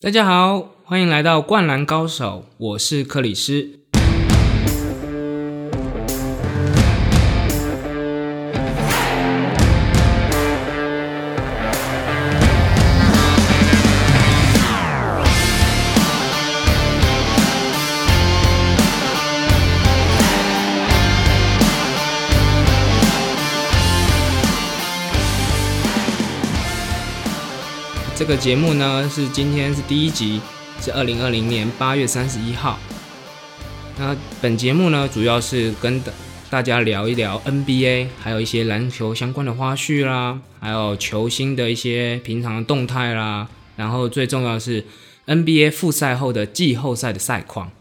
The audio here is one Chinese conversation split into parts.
大家好，欢迎来到《灌篮高手》，我是克里斯。个节目呢是今天是第一集，是二零二零年八月三十一号。那本节目呢主要是跟大家聊一聊 NBA，还有一些篮球相关的花絮啦，还有球星的一些平常的动态啦。然后最重要是 NBA 复赛后的季后赛的赛况。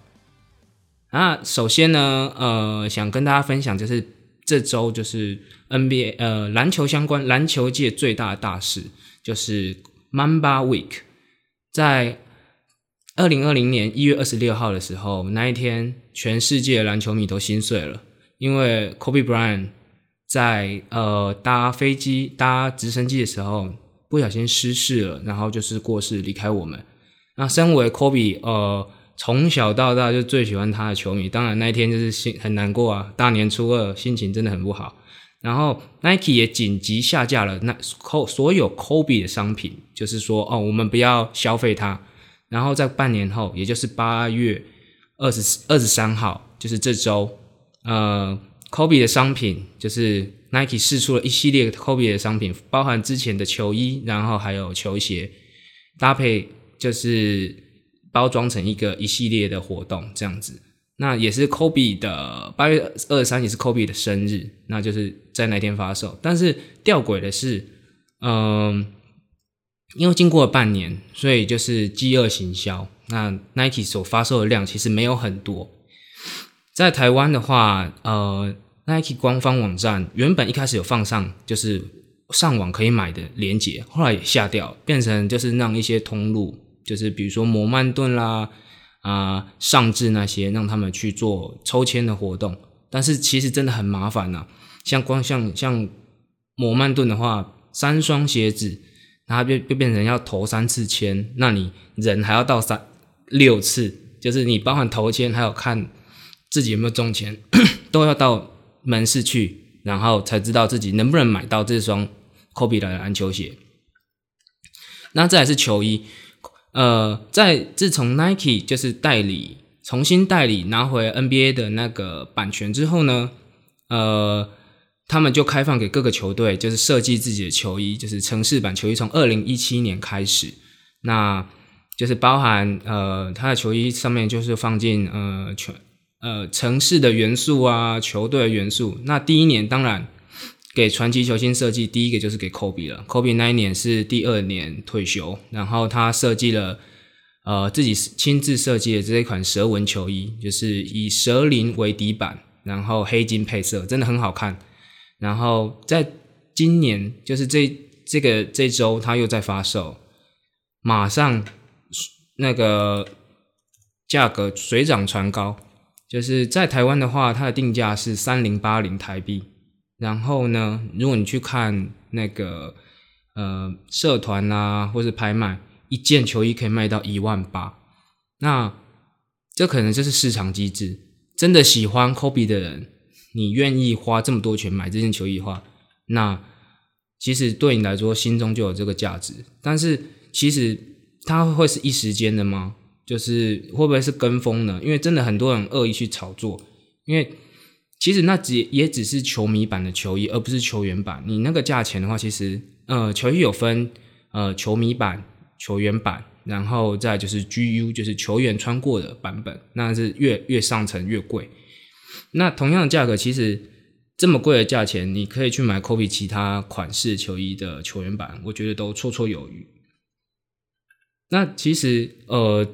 那首先呢，呃，想跟大家分享就是这周就是 NBA 呃篮球相关篮球界最大的大事就是。Mamba Week，在二零二零年一月二十六号的时候，那一天，全世界篮球迷都心碎了，因为 Kobe Bryant 在呃搭飞机、搭直升机的时候不小心失事了，然后就是过世离开我们。那身为 Kobe，呃，从小到大就最喜欢他的球迷，当然那一天就是心很难过啊，大年初二心情真的很不好。然后 Nike 也紧急下架了那扣所有 Kobe 的商品，就是说哦，我们不要消费它。然后在半年后，也就是八月二十二十三号，就是这周，呃，Kobe 的商品就是 Nike 试出了一系列 Kobe 的商品，包含之前的球衣，然后还有球鞋搭配，就是包装成一个一系列的活动这样子。那也是 Kobe 的八月二十三，也是 Kobe 的生日，那就是在那天发售。但是吊诡的是，嗯，因为经过了半年，所以就是饥饿行销。那 Nike 所发售的量其实没有很多。在台湾的话，呃，Nike 官方网站原本一开始有放上就是上网可以买的链接，后来也下掉，变成就是让一些通路，就是比如说摩曼顿啦。啊，上至那些让他们去做抽签的活动，但是其实真的很麻烦呐。像光像像摩曼顿的话，三双鞋子，然后就就变成要投三次签，那你人还要到三六次，就是你包含投签，还有看自己有没有中签，都要到门市去，然后才知道自己能不能买到这双科比的篮球鞋。那再来是球衣。呃，在自从 Nike 就是代理重新代理拿回 NBA 的那个版权之后呢，呃，他们就开放给各个球队，就是设计自己的球衣，就是城市版球衣。从二零一七年开始，那就是包含呃，他的球衣上面就是放进呃全呃城市的元素啊，球队的元素。那第一年当然。给传奇球星设计，第一个就是给 Kobe 了。Kobe 那一年是第二年退休，然后他设计了呃自己亲自设计的这一款蛇纹球衣，就是以蛇鳞为底板，然后黑金配色，真的很好看。然后在今年，就是这这个这周，他又在发售，马上那个价格水涨船高，就是在台湾的话，它的定价是三零八零台币。然后呢，如果你去看那个呃社团啊，或是拍卖，一件球衣可以卖到一万八，那这可能就是市场机制。真的喜欢 Kobe 的人，你愿意花这么多钱买这件球衣的话，那其实对你来说心中就有这个价值。但是其实它会是一时间的吗？就是会不会是跟风呢？因为真的很多人恶意去炒作，因为。其实那只也只是球迷版的球衣，而不是球员版。你那个价钱的话，其实呃，球衣有分呃球迷版、球员版，然后再就是 GU，就是球员穿过的版本，那是越越上层越贵。那同样的价格，其实这么贵的价钱，你可以去买 Kobe 其他款式球衣的球员版，我觉得都绰绰有余。那其实呃。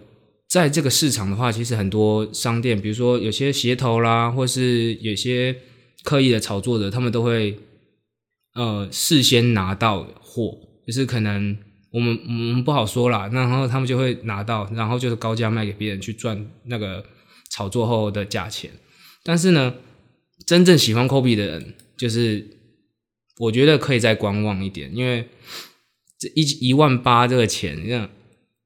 在这个市场的话，其实很多商店，比如说有些鞋头啦，或是有些刻意的炒作者，他们都会呃事先拿到货，就是可能我们我们不好说啦，然后他们就会拿到，然后就是高价卖给别人去赚那个炒作后的价钱。但是呢，真正喜欢 Kobe 的人，就是我觉得可以再观望一点，因为这一一万八这个钱，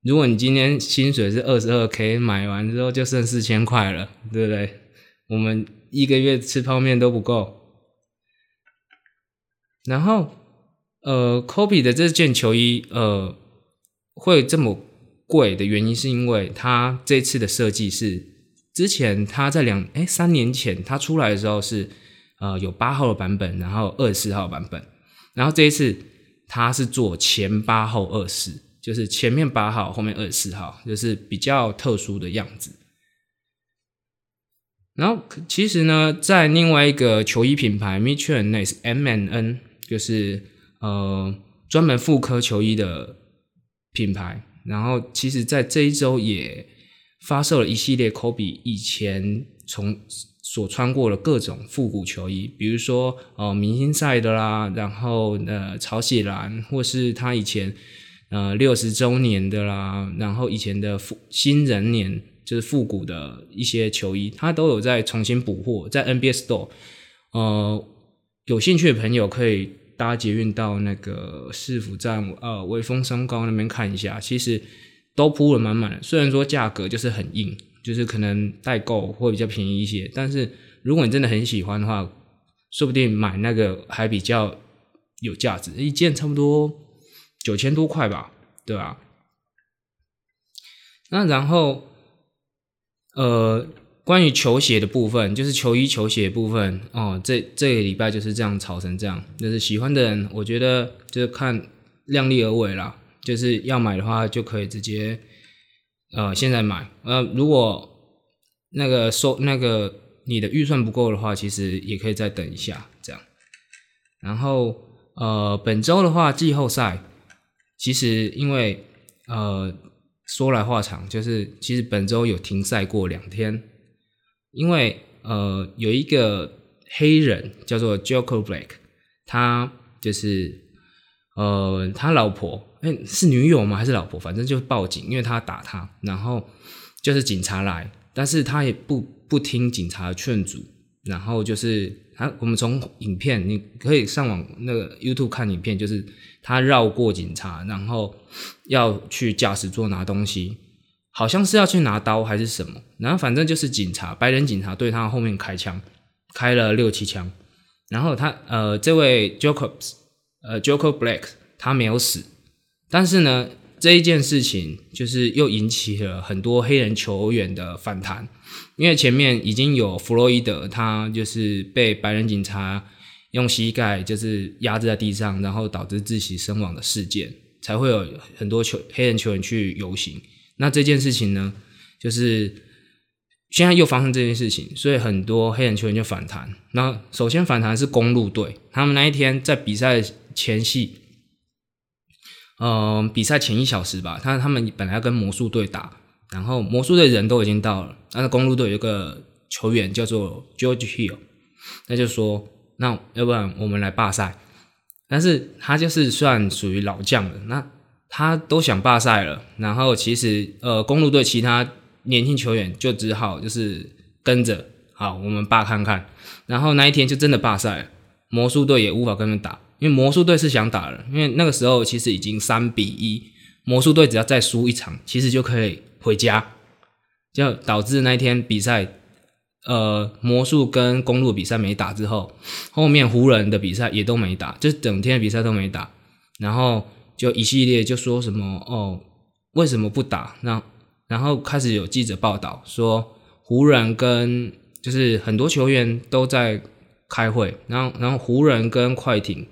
如果你今天薪水是二十二 k，买完之后就剩四千块了，对不对？我们一个月吃泡面都不够。然后，呃，Kobe 的这件球衣，呃，会这么贵的原因，是因为它这次的设计是之前他在两哎三年前他出来的时候是呃有八号的版本，然后二十四号版本，然后这一次他是做前八后二四。就是前面八号，后面二十四号，就是比较特殊的样子。然后其实呢，在另外一个球衣品牌 Mitchell n Ness M N N，就是呃专门妇科球衣的品牌。然后其实，在这一周也发售了一系列 Kobe 以前从所穿过的各种复古球衣，比如说呃明星赛的啦，然后呃潮喜蓝，或是他以前。呃，六十周年的啦，然后以前的复新人年就是复古的一些球衣，它都有在重新补货，在 NBA Store。呃，有兴趣的朋友可以搭捷运到那个市府站，呃，威风山高那边看一下，其实都铺了满满的。虽然说价格就是很硬，就是可能代购会比较便宜一些，但是如果你真的很喜欢的话，说不定买那个还比较有价值，一件差不多。九千多块吧，对吧？那然后，呃，关于球鞋的部分，就是球衣、球鞋部分哦。这这个礼拜就是这样炒成这样，就是喜欢的人，我觉得就是看量力而为啦。就是要买的话，就可以直接呃现在买。呃，如果那个收那个你的预算不够的话，其实也可以再等一下这样。然后呃，本周的话，季后赛。其实，因为呃，说来话长，就是其实本周有停赛过两天，因为呃，有一个黑人叫做 Joker Black，他就是呃，他老婆哎是女友吗？还是老婆？反正就报警，因为他打他，然后就是警察来，但是他也不不听警察的劝阻，然后就是他，我们从影片你可以上网那个 YouTube 看影片，就是。他绕过警察，然后要去驾驶座拿东西，好像是要去拿刀还是什么，然后反正就是警察，白人警察对他后面开枪，开了六七枪，然后他呃这位 Joker 呃 Joker Black 他没有死，但是呢这一件事情就是又引起了很多黑人球员的反弹，因为前面已经有弗洛伊德他就是被白人警察。用膝盖就是压制在地上，然后导致窒息身亡的事件，才会有很多球黑人球员去游行。那这件事情呢，就是现在又发生这件事情，所以很多黑人球员就反弹。那首先反弹是公路队，他们那一天在比赛前夕，嗯，比赛前一小时吧，他他们本来要跟魔术队打，然后魔术队人都已经到了，但是公路队有个球员叫做 George Hill，那就说。那要不然我们来罢赛，但是他就是算属于老将了，那他都想罢赛了，然后其实呃公路队其他年轻球员就只好就是跟着，好我们罢看看，然后那一天就真的罢赛了，魔术队也无法跟他们打，因为魔术队是想打了，因为那个时候其实已经三比一，魔术队只要再输一场，其实就可以回家，就导致那一天比赛。呃，魔术跟公路比赛没打之后，后面湖人的比赛也都没打，就整天的比赛都没打，然后就一系列就说什么哦，为什么不打？那然后开始有记者报道说，湖人跟就是很多球员都在开会，然后然后湖人跟快艇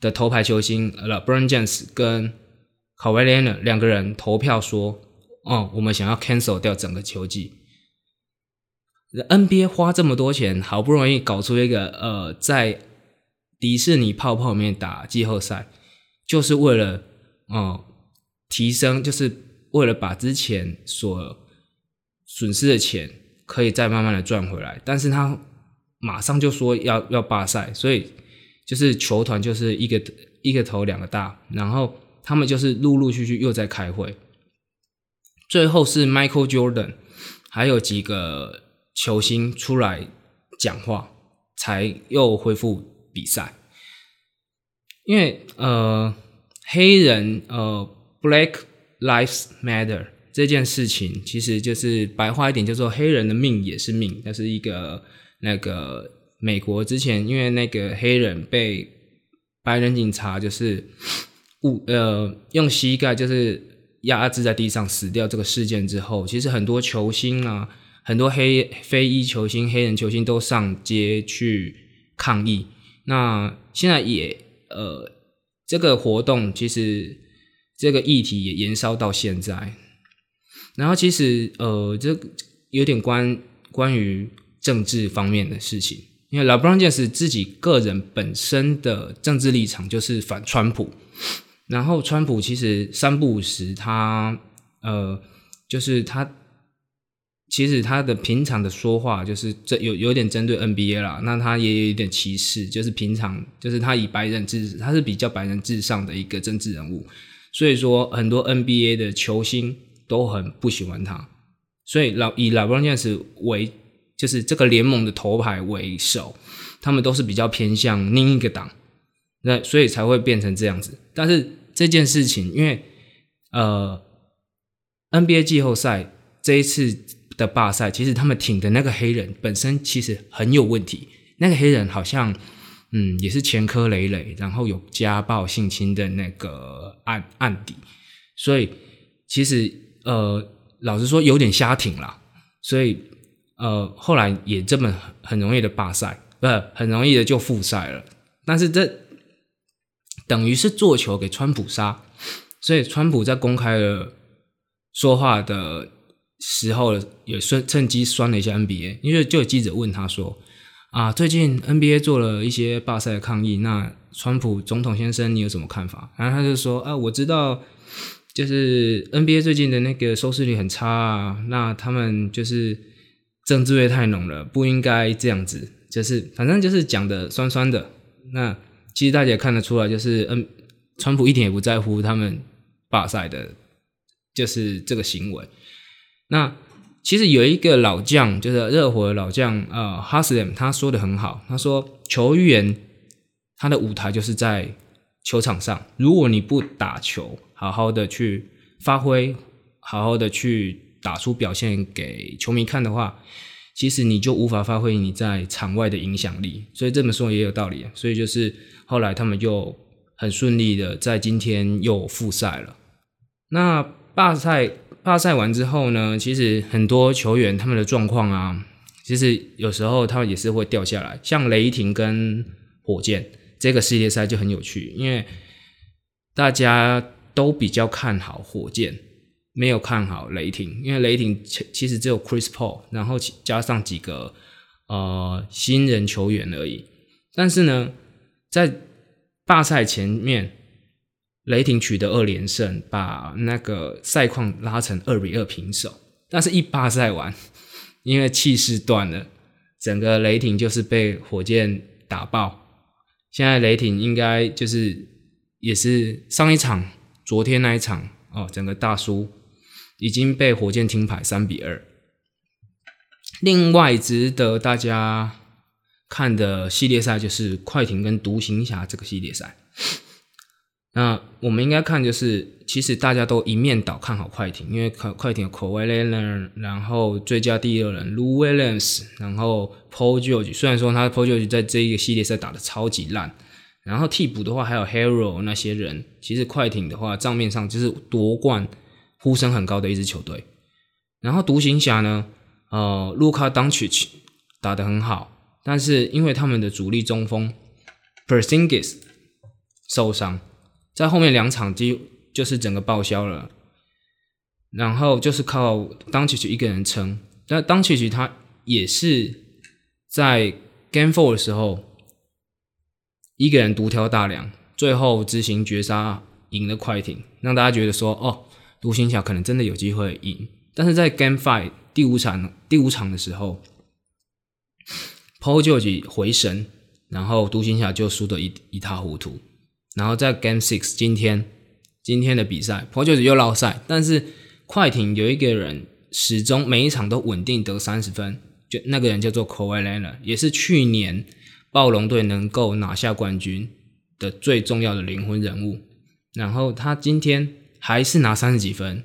的头牌球星呃 LeBron James 跟 k a w a i l e n a 两个人投票说，哦，我们想要 cancel 掉整个球季。NBA 花这么多钱，好不容易搞出一个呃，在迪士尼泡泡里面打季后赛，就是为了哦提升，就是为了把之前所损失的钱可以再慢慢的赚回来。但是他马上就说要要罢赛，所以就是球团就是一个一个头两个大，然后他们就是陆陆续续又在开会，最后是 Michael Jordan 还有几个。球星出来讲话，才又恢复比赛。因为呃，黑人呃，Black Lives Matter 这件事情，其实就是白话一点，叫做黑人的命也是命。那是一个那个美国之前因为那个黑人被白人警察就是误呃用膝盖就是压制在地上死掉这个事件之后，其实很多球星啊，很多黑非裔球星、黑人球星都上街去抗议。那现在也呃这个活动其实。这个议题也延烧到现在，然后其实呃，这有点关关于政治方面的事情，因为老布朗杰斯自己个人本身的政治立场就是反川普，然后川普其实三不五时他呃，就是他其实他的平常的说话就是这有有点针对 NBA 啦，那他也有点歧视，就是平常就是他以白人至他是比较白人至上的一个政治人物。所以说，很多 NBA 的球星都很不喜欢他，所以老以老布朗詹姆斯为就是这个联盟的头牌为首，他们都是比较偏向另一个党，那所以才会变成这样子。但是这件事情，因为呃 NBA 季后赛这一次的罢赛，其实他们挺的那个黑人本身其实很有问题，那个黑人好像。嗯，也是前科累累，然后有家暴、性侵的那个案案底，所以其实呃，老实说有点瞎挺啦。所以呃，后来也这么很容易的罢赛，不很容易的就复赛了。但是这等于是做球给川普杀，所以川普在公开了说话的时候了，也顺趁机酸了一下 NBA，因为就有记者问他说。啊，最近 NBA 做了一些罢赛的抗议，那川普总统先生，你有什么看法？然后他就说啊，我知道，就是 NBA 最近的那个收视率很差啊，那他们就是政治味太浓了，不应该这样子，就是反正就是讲的酸酸的。那其实大家也看得出来，就是嗯，川普一点也不在乎他们罢赛的，就是这个行为。那。其实有一个老将，就是热火的老将，呃，哈斯勒他说的很好。他说，球员他的舞台就是在球场上，如果你不打球，好好的去发挥，好好的去打出表现给球迷看的话，其实你就无法发挥你在场外的影响力。所以这么说也有道理。所以就是后来他们就很顺利的在今天又复赛了。那罢赛。罢赛完之后呢，其实很多球员他们的状况啊，其实有时候他们也是会掉下来。像雷霆跟火箭这个系列赛就很有趣，因为大家都比较看好火箭，没有看好雷霆，因为雷霆其其实只有 Chris Paul，然后加上几个呃新人球员而已。但是呢，在罢赛前面。雷霆取得二连胜，把那个赛况拉成二比二平手。但是，一八赛完，因为气势断了，整个雷霆就是被火箭打爆。现在雷霆应该就是也是上一场，昨天那一场哦，整个大输，已经被火箭停牌三比二。另外，值得大家看的系列赛就是快艇跟独行侠这个系列赛。那我们应该看，就是其实大家都一面倒看好快艇，因为快快艇有 k a w i Leonard，然后最佳第二人 Lou Williams，然后 Paul George。虽然说他 Paul George 在这一个系列赛打的超级烂，然后替补的话还有 Hero 那些人，其实快艇的话账面上就是夺冠呼声很高的一支球队。然后独行侠呢，呃，Luka Doncic 打的很好，但是因为他们的主力中锋 Persingis 受伤。在后面两场就就是整个报销了，然后就是靠当奇奇一个人撑。但当奇奇他也是在 Game Four 的时候一个人独挑大梁，最后执行绝杀赢了快艇，让大家觉得说哦，独行侠可能真的有机会赢。但是在 Game Five 第五场第五场的时候，Paul 就回神，然后独行侠就输得一一塌糊涂。然后在 Game Six 今天今天的比赛，Paul George 又落赛，但是快艇有一个人始终每一场都稳定得三十分，就那个人叫做 Kawhi Leonard，也是去年暴龙队能够拿下冠军的最重要的灵魂人物。然后他今天还是拿三十几分，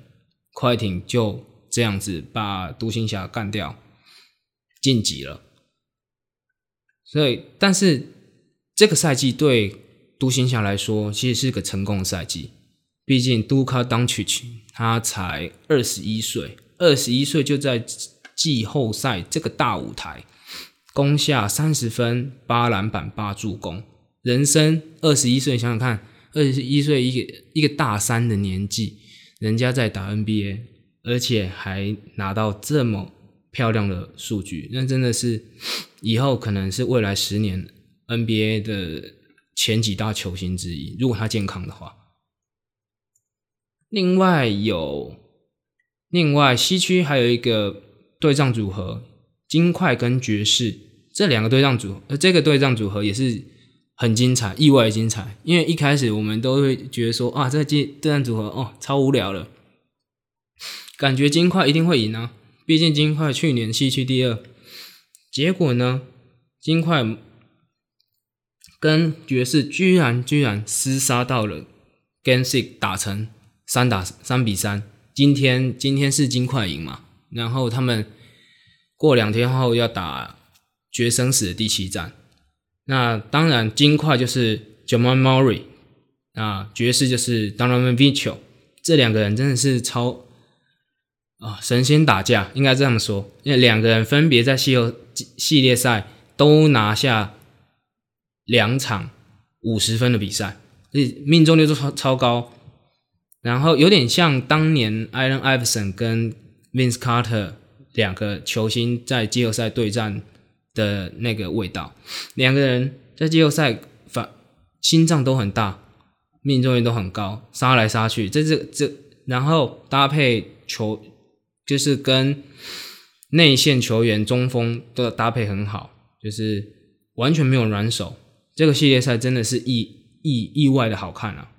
快艇就这样子把独行侠干掉，晋级了。所以，但是这个赛季对独行侠来说，其实是个成功的赛季。毕竟杜卡当曲奇他才二十一岁，二十一岁就在季后赛这个大舞台攻下三十分、八篮板、八助攻，人生二十一岁，想想看，二十一岁一个一个大三的年纪，人家在打 NBA，而且还拿到这么漂亮的数据，那真的是以后可能是未来十年 NBA 的前几大球星之一，如果他健康的话。另外有，另外西区还有一个对仗组合，金块跟爵士这两个对仗组，呃，这个对仗组合也是很精彩，意外精彩。因为一开始我们都会觉得说，啊，这对对战组合哦，超无聊了，感觉金块一定会赢啊，毕竟金块去年西区第二。结果呢，金块跟爵士居然居然厮杀到了 Game Six 打成。三打三比三，今天今天是金块赢嘛？然后他们过两天后要打决生死的第七战。那当然，金块就是 Jamal Murray，啊，爵士就是 Donovan Mitchell，这两个人真的是超啊神仙打架，应该这样说，因为两个人分别在系后系列赛都拿下两场五十分的比赛，命中率都超超高。然后有点像当年 Allen Iverson 跟 Vince Carter 两个球星在季后赛对战的那个味道，两个人在季后赛反心脏都很大，命中率都很高，杀来杀去，这这这，然后搭配球就是跟内线球员中锋的搭配很好，就是完全没有软手。这个系列赛真的是意意意外的好看啊！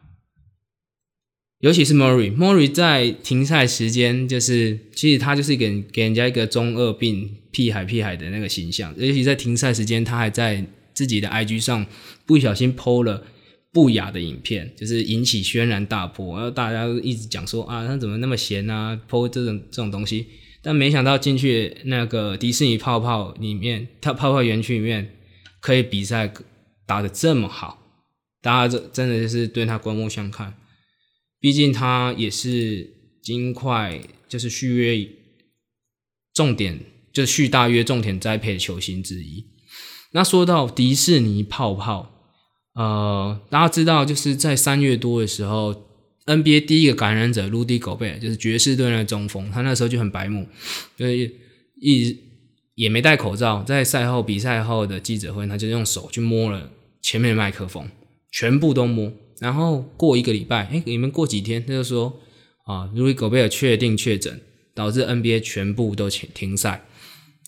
尤其是 Murray，Murray 在停赛时间，就是其实他就是给给人家一个中二病、屁孩屁孩的那个形象。尤其在停赛时间，他还在自己的 IG 上不小心 PO 了不雅的影片，就是引起轩然大波。然后大家一直讲说啊，他怎么那么闲啊，PO 这种这种东西。但没想到进去那个迪士尼泡泡里面，他泡泡园区里面可以比赛打得这么好，大家这真的就是对他刮目相看。毕竟他也是金块，就是续约重点，就是续大约重点栽培的球星之一。那说到迪士尼泡泡，呃，大家知道，就是在三月多的时候，NBA 第一个感染者卢迪狗贝就是爵士队的中锋，他那时候就很白目，就是一也没戴口罩，在赛后比赛后的记者会，他就用手去摸了前面的麦克风，全部都摸。然后过一个礼拜，哎，你们过几天，他就说啊，如果狗贝尔确定确诊，导致 NBA 全部都停停赛，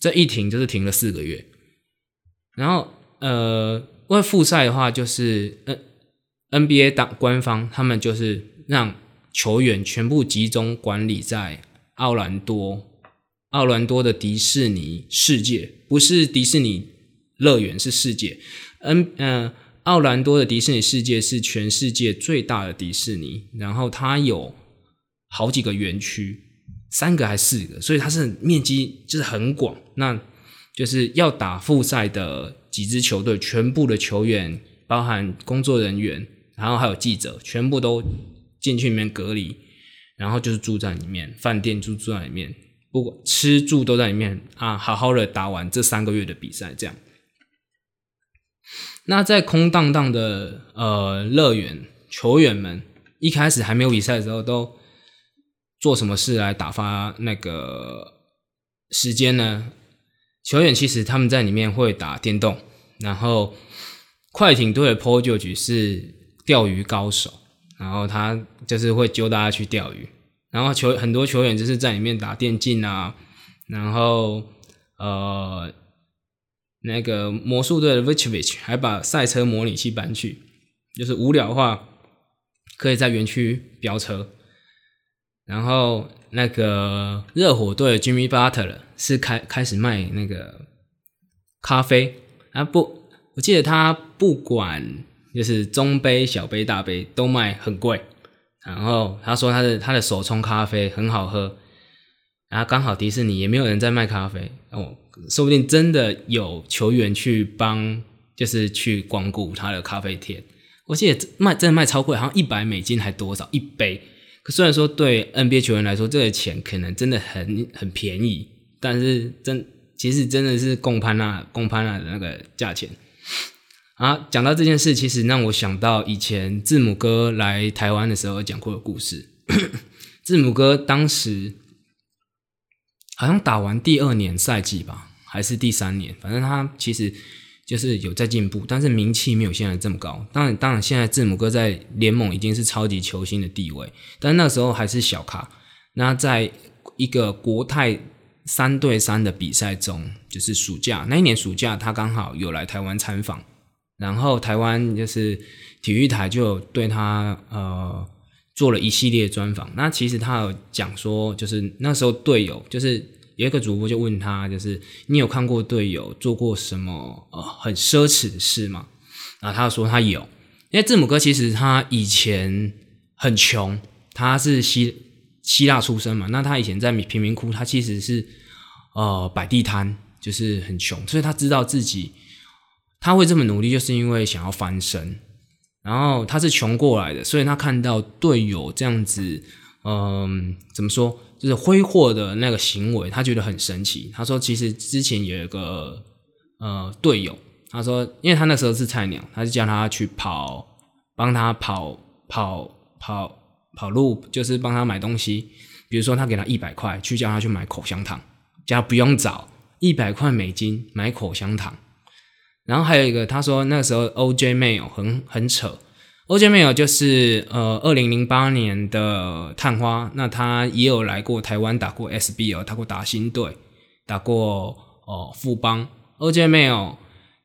这一停就是停了四个月。然后呃，为复赛的话，就是 N NBA 当官方他们就是让球员全部集中管理在奥兰多，奥兰多的迪士尼世界，不是迪士尼乐园，是世界。嗯嗯。奥兰多的迪士尼世界是全世界最大的迪士尼，然后它有好几个园区，三个还四个，所以它是面积就是很广。那就是要打复赛的几支球队，全部的球员，包含工作人员，然后还有记者，全部都进去里面隔离，然后就是住在里面，饭店住住在里面，不管吃住都在里面啊，好好的打完这三个月的比赛，这样。那在空荡荡的呃乐园，球员们一开始还没有比赛的时候，都做什么事来打发那个时间呢？球员其实他们在里面会打电动，然后快艇队的 p o j o 局是钓鱼高手，然后他就是会揪大家去钓鱼，然后球很多球员就是在里面打电竞啊，然后呃。那个魔术队的 Vichvich 还把赛车模拟器搬去，就是无聊的话，可以在园区飙车。然后那个热火队的 Jimmy Butler 是开开始卖那个咖啡啊不，我记得他不管就是中杯、小杯、大杯都卖很贵，然后他说他的他的手冲咖啡很好喝，然后刚好迪士尼也没有人在卖咖啡哦，说不定真的有球员去帮，就是去光顾他的咖啡店。我记得卖真的卖超贵，好像一百美金还多少一杯。可虽然说对 NBA 球员来说，这个钱可能真的很很便宜，但是真其实真的是贡潘纳贡潘纳的那个价钱。啊，讲到这件事，其实让我想到以前字母哥来台湾的时候讲过的故事。字母哥当时好像打完第二年赛季吧，还是第三年，反正他其实就是有在进步，但是名气没有现在这么高。当然，当然，现在字母哥在联盟已经是超级球星的地位，但那时候还是小咖。那在一个国泰三对三的比赛中，就是暑假那一年暑假，他刚好有来台湾参访。然后台湾就是体育台就对他呃做了一系列专访。那其实他有讲说，就是那时候队友就是有一个主播就问他，就是你有看过队友做过什么呃很奢侈的事吗？然后他说他有，因为字母哥其实他以前很穷，他是希希腊出生嘛，那他以前在贫民窟，他其实是呃摆地摊，就是很穷，所以他知道自己。他会这么努力，就是因为想要翻身。然后他是穷过来的，所以他看到队友这样子，嗯，怎么说，就是挥霍的那个行为，他觉得很神奇。他说，其实之前有一个呃队友，他说，因为他那时候是菜鸟，他就叫他去跑，帮他跑跑跑跑路，就是帮他买东西。比如说，他给他一百块，去叫他去买口香糖，叫他不用找一百块美金买口香糖。然后还有一个，他说那时候 O.J. Mail 很很扯，O.J. Mail 就是呃二零零八年的探花，那他也有来过台湾打过 SBL，打过打新队，打过哦富邦。O.J. Mail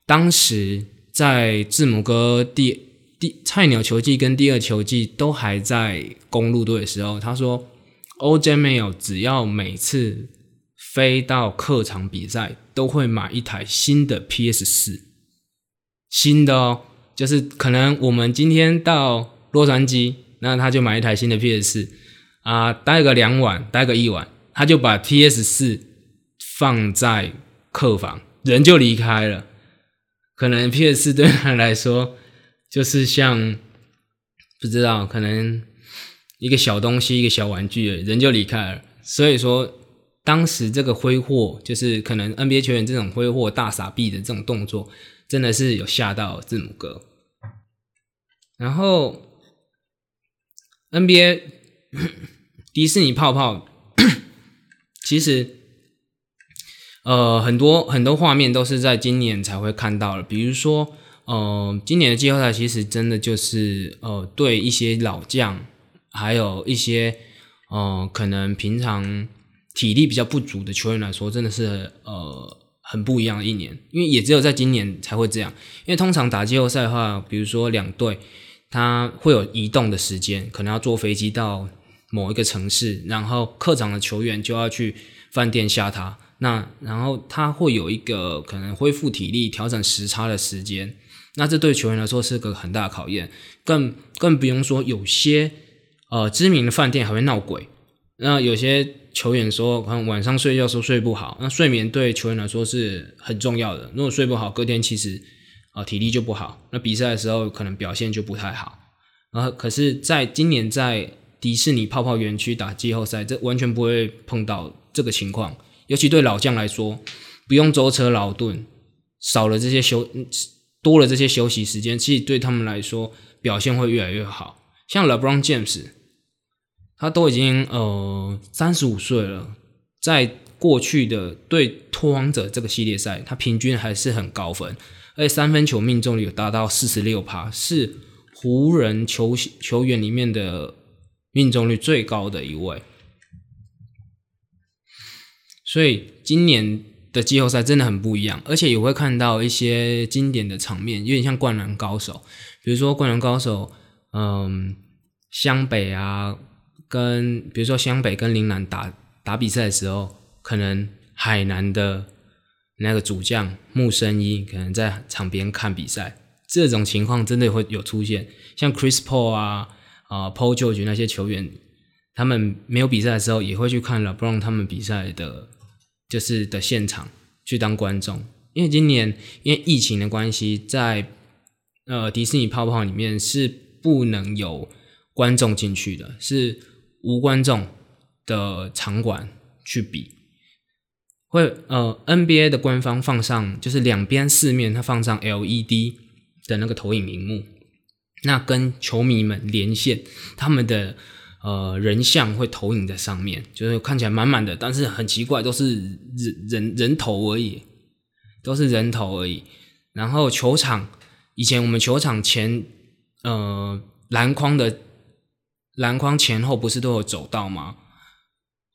当时在字母哥第第菜鸟球季跟第二球季都还在公路队的时候，他说 O.J. Mail 只要每次飞到客场比赛，都会买一台新的 P.S. 四。新的哦，就是可能我们今天到洛杉矶，那他就买一台新的 PS 啊，待个两晚，待个一晚，他就把 PS 四放在客房，人就离开了。可能 PS 四 对他来说就是像不知道，可能一个小东西，一个小玩具，人就离开了。所以说，当时这个挥霍，就是可能 NBA 球员这种挥霍大傻逼的这种动作。真的是有吓到字母哥，然后 NBA 迪士尼泡泡，其实呃很多很多画面都是在今年才会看到的，比如说呃今年的季后赛其实真的就是呃对一些老将，还有一些呃可能平常体力比较不足的球员来说，真的是呃。很不一样的一年，因为也只有在今年才会这样。因为通常打季后赛的话，比如说两队，他会有移动的时间，可能要坐飞机到某一个城市，然后客场的球员就要去饭店下榻。那然后他会有一个可能恢复体力、调整时差的时间。那这对球员来说是个很大的考验，更更不用说有些呃知名的饭店还会闹鬼。那有些。球员说，可能晚上睡觉时候睡不好，那睡眠对球员来说是很重要的。如果睡不好，隔天其实啊体力就不好，那比赛的时候可能表现就不太好。然后，可是在今年在迪士尼泡泡园区打季后赛，这完全不会碰到这个情况。尤其对老将来说，不用舟车劳顿，少了这些休，多了这些休息时间，其实对他们来说表现会越来越好。像 LeBron James。他都已经呃三十五岁了，在过去的对拓荒者这个系列赛，他平均还是很高分，而且三分球命中率有达到四十六趴，是湖人球球员里面的命中率最高的一位。所以今年的季后赛真的很不一样，而且也会看到一些经典的场面，有点像灌篮高手，比如说灌篮高手，嗯，湘北啊。跟比如说湘北跟林南打打比赛的时候，可能海南的那个主将木生一可能在场边看比赛，这种情况真的会有出现。像 Chris Paul 啊，啊 Paul George 那些球员，他们没有比赛的时候也会去看 LeBron 他们比赛的，就是的现场去当观众。因为今年因为疫情的关系，在呃迪士尼泡泡里面是不能有观众进去的，是无观众的场馆去比。会呃 NBA 的官方放上就是两边四面，它放上 LED 的那个投影荧幕，那跟球迷们连线，他们的呃人像会投影在上面，就是看起来满满的，但是很奇怪，都是人人人头而已，都是人头而已。然后球场以前我们球场前呃篮筐的篮筐前后不是都有走道吗？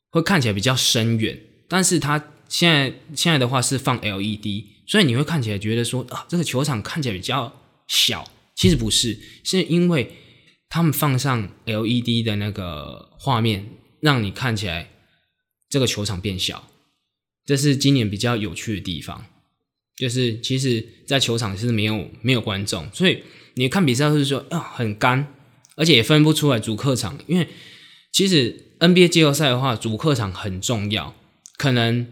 会看起来比较深远，但是它。现在现在的话是放 LED，所以你会看起来觉得说啊，这个球场看起来比较小。其实不是，是因为他们放上 LED 的那个画面，让你看起来这个球场变小。这是今年比较有趣的地方，就是其实，在球场是没有没有观众，所以你看比赛是说啊很干，而且也分不出来主客场。因为其实 NBA 季后赛的话，主客场很重要，可能。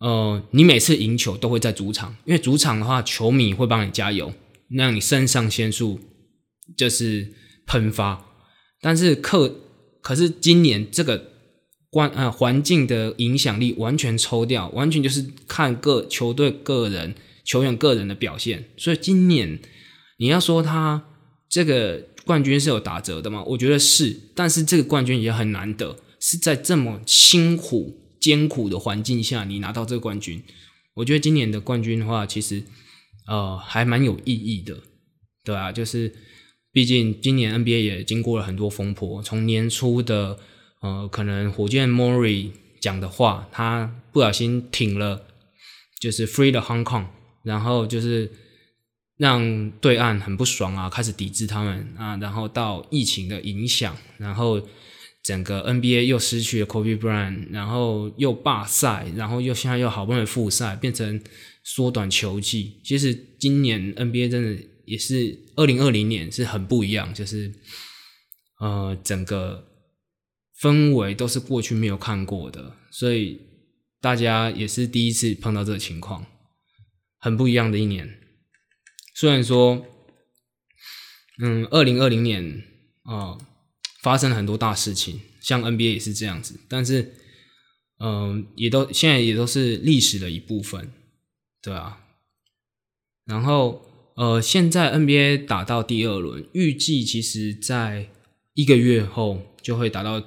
呃，你每次赢球都会在主场，因为主场的话，球迷会帮你加油，让你肾上腺素就是喷发。但是客，可是今年这个关呃环境的影响力完全抽掉，完全就是看各球队个人球员个人的表现。所以今年你要说他这个冠军是有打折的吗？我觉得是，但是这个冠军也很难得，是在这么辛苦。艰苦的环境下，你拿到这个冠军，我觉得今年的冠军的话，其实呃还蛮有意义的，对啊，就是毕竟今年 NBA 也经过了很多风波，从年初的呃可能火箭 Mori 讲的话，他不小心挺了，就是 Free the Hong Kong，然后就是让对岸很不爽啊，开始抵制他们啊，然后到疫情的影响，然后。整个 NBA 又失去了 Kobe Bryant，然后又罢赛，然后又现在又好不容易复赛，变成缩短球季。其实今年 NBA 真的也是二零二零年是很不一样，就是呃整个氛围都是过去没有看过的，所以大家也是第一次碰到这个情况，很不一样的一年。虽然说，嗯，二零二零年啊。发生了很多大事情，像 NBA 也是这样子，但是，嗯，也都现在也都是历史的一部分，对啊。然后，呃，现在 NBA 打到第二轮，预计其实在一个月后就会打到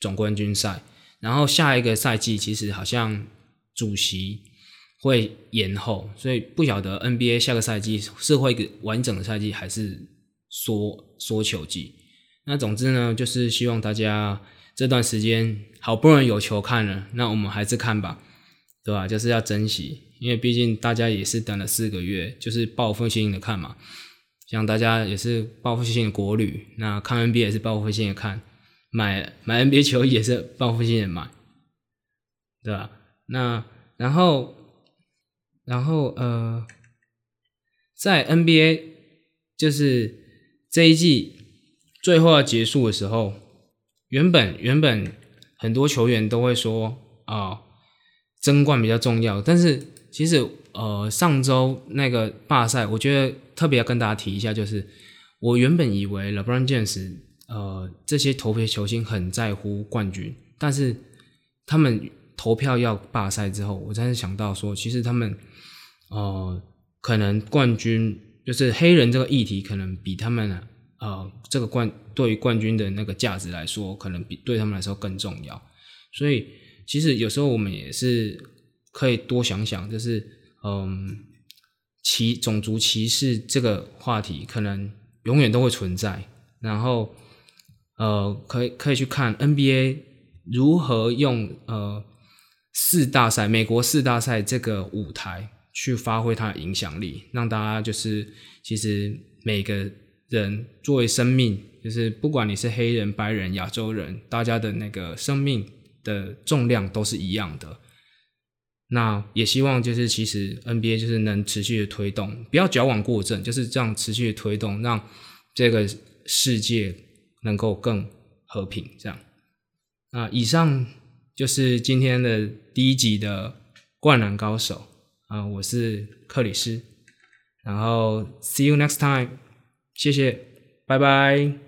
总冠军赛，然后下一个赛季其实好像主席会延后，所以不晓得 NBA 下个赛季是会一个完整的赛季，还是缩缩球季。那总之呢，就是希望大家这段时间好不容易有球看了，那我们还是看吧，对吧？就是要珍惜，因为毕竟大家也是等了四个月，就是报复性的看嘛。像大家也是报复性的国旅，那看 NBA 也是报复性的看，买买 NBA 球衣也是报复性的买，对吧？那然后然后呃，在 NBA 就是这一季。最后要结束的时候，原本原本很多球员都会说啊，争冠比较重要。但是其实呃，上周那个罢赛，我觉得特别要跟大家提一下，就是我原本以为 LeBron James 呃这些头牌球星很在乎冠军，但是他们投票要罢赛之后，我才是想到说，其实他们呃可能冠军就是黑人这个议题，可能比他们。呃，这个冠对于冠军的那个价值来说，可能比对他们来说更重要。所以，其实有时候我们也是可以多想想，就是嗯，歧种族歧视这个话题可能永远都会存在。然后，呃，可以可以去看 NBA 如何用呃四大赛美国四大赛这个舞台去发挥它的影响力，让大家就是其实每个。人作为生命，就是不管你是黑人、白人、亚洲人，大家的那个生命的重量都是一样的。那也希望就是其实 NBA 就是能持续的推动，不要矫枉过正，就是这样持续的推动，让这个世界能够更和平。这样，那以上就是今天的第一集的《灌篮高手》啊，我是克里斯，然后 see you next time，谢谢，拜拜。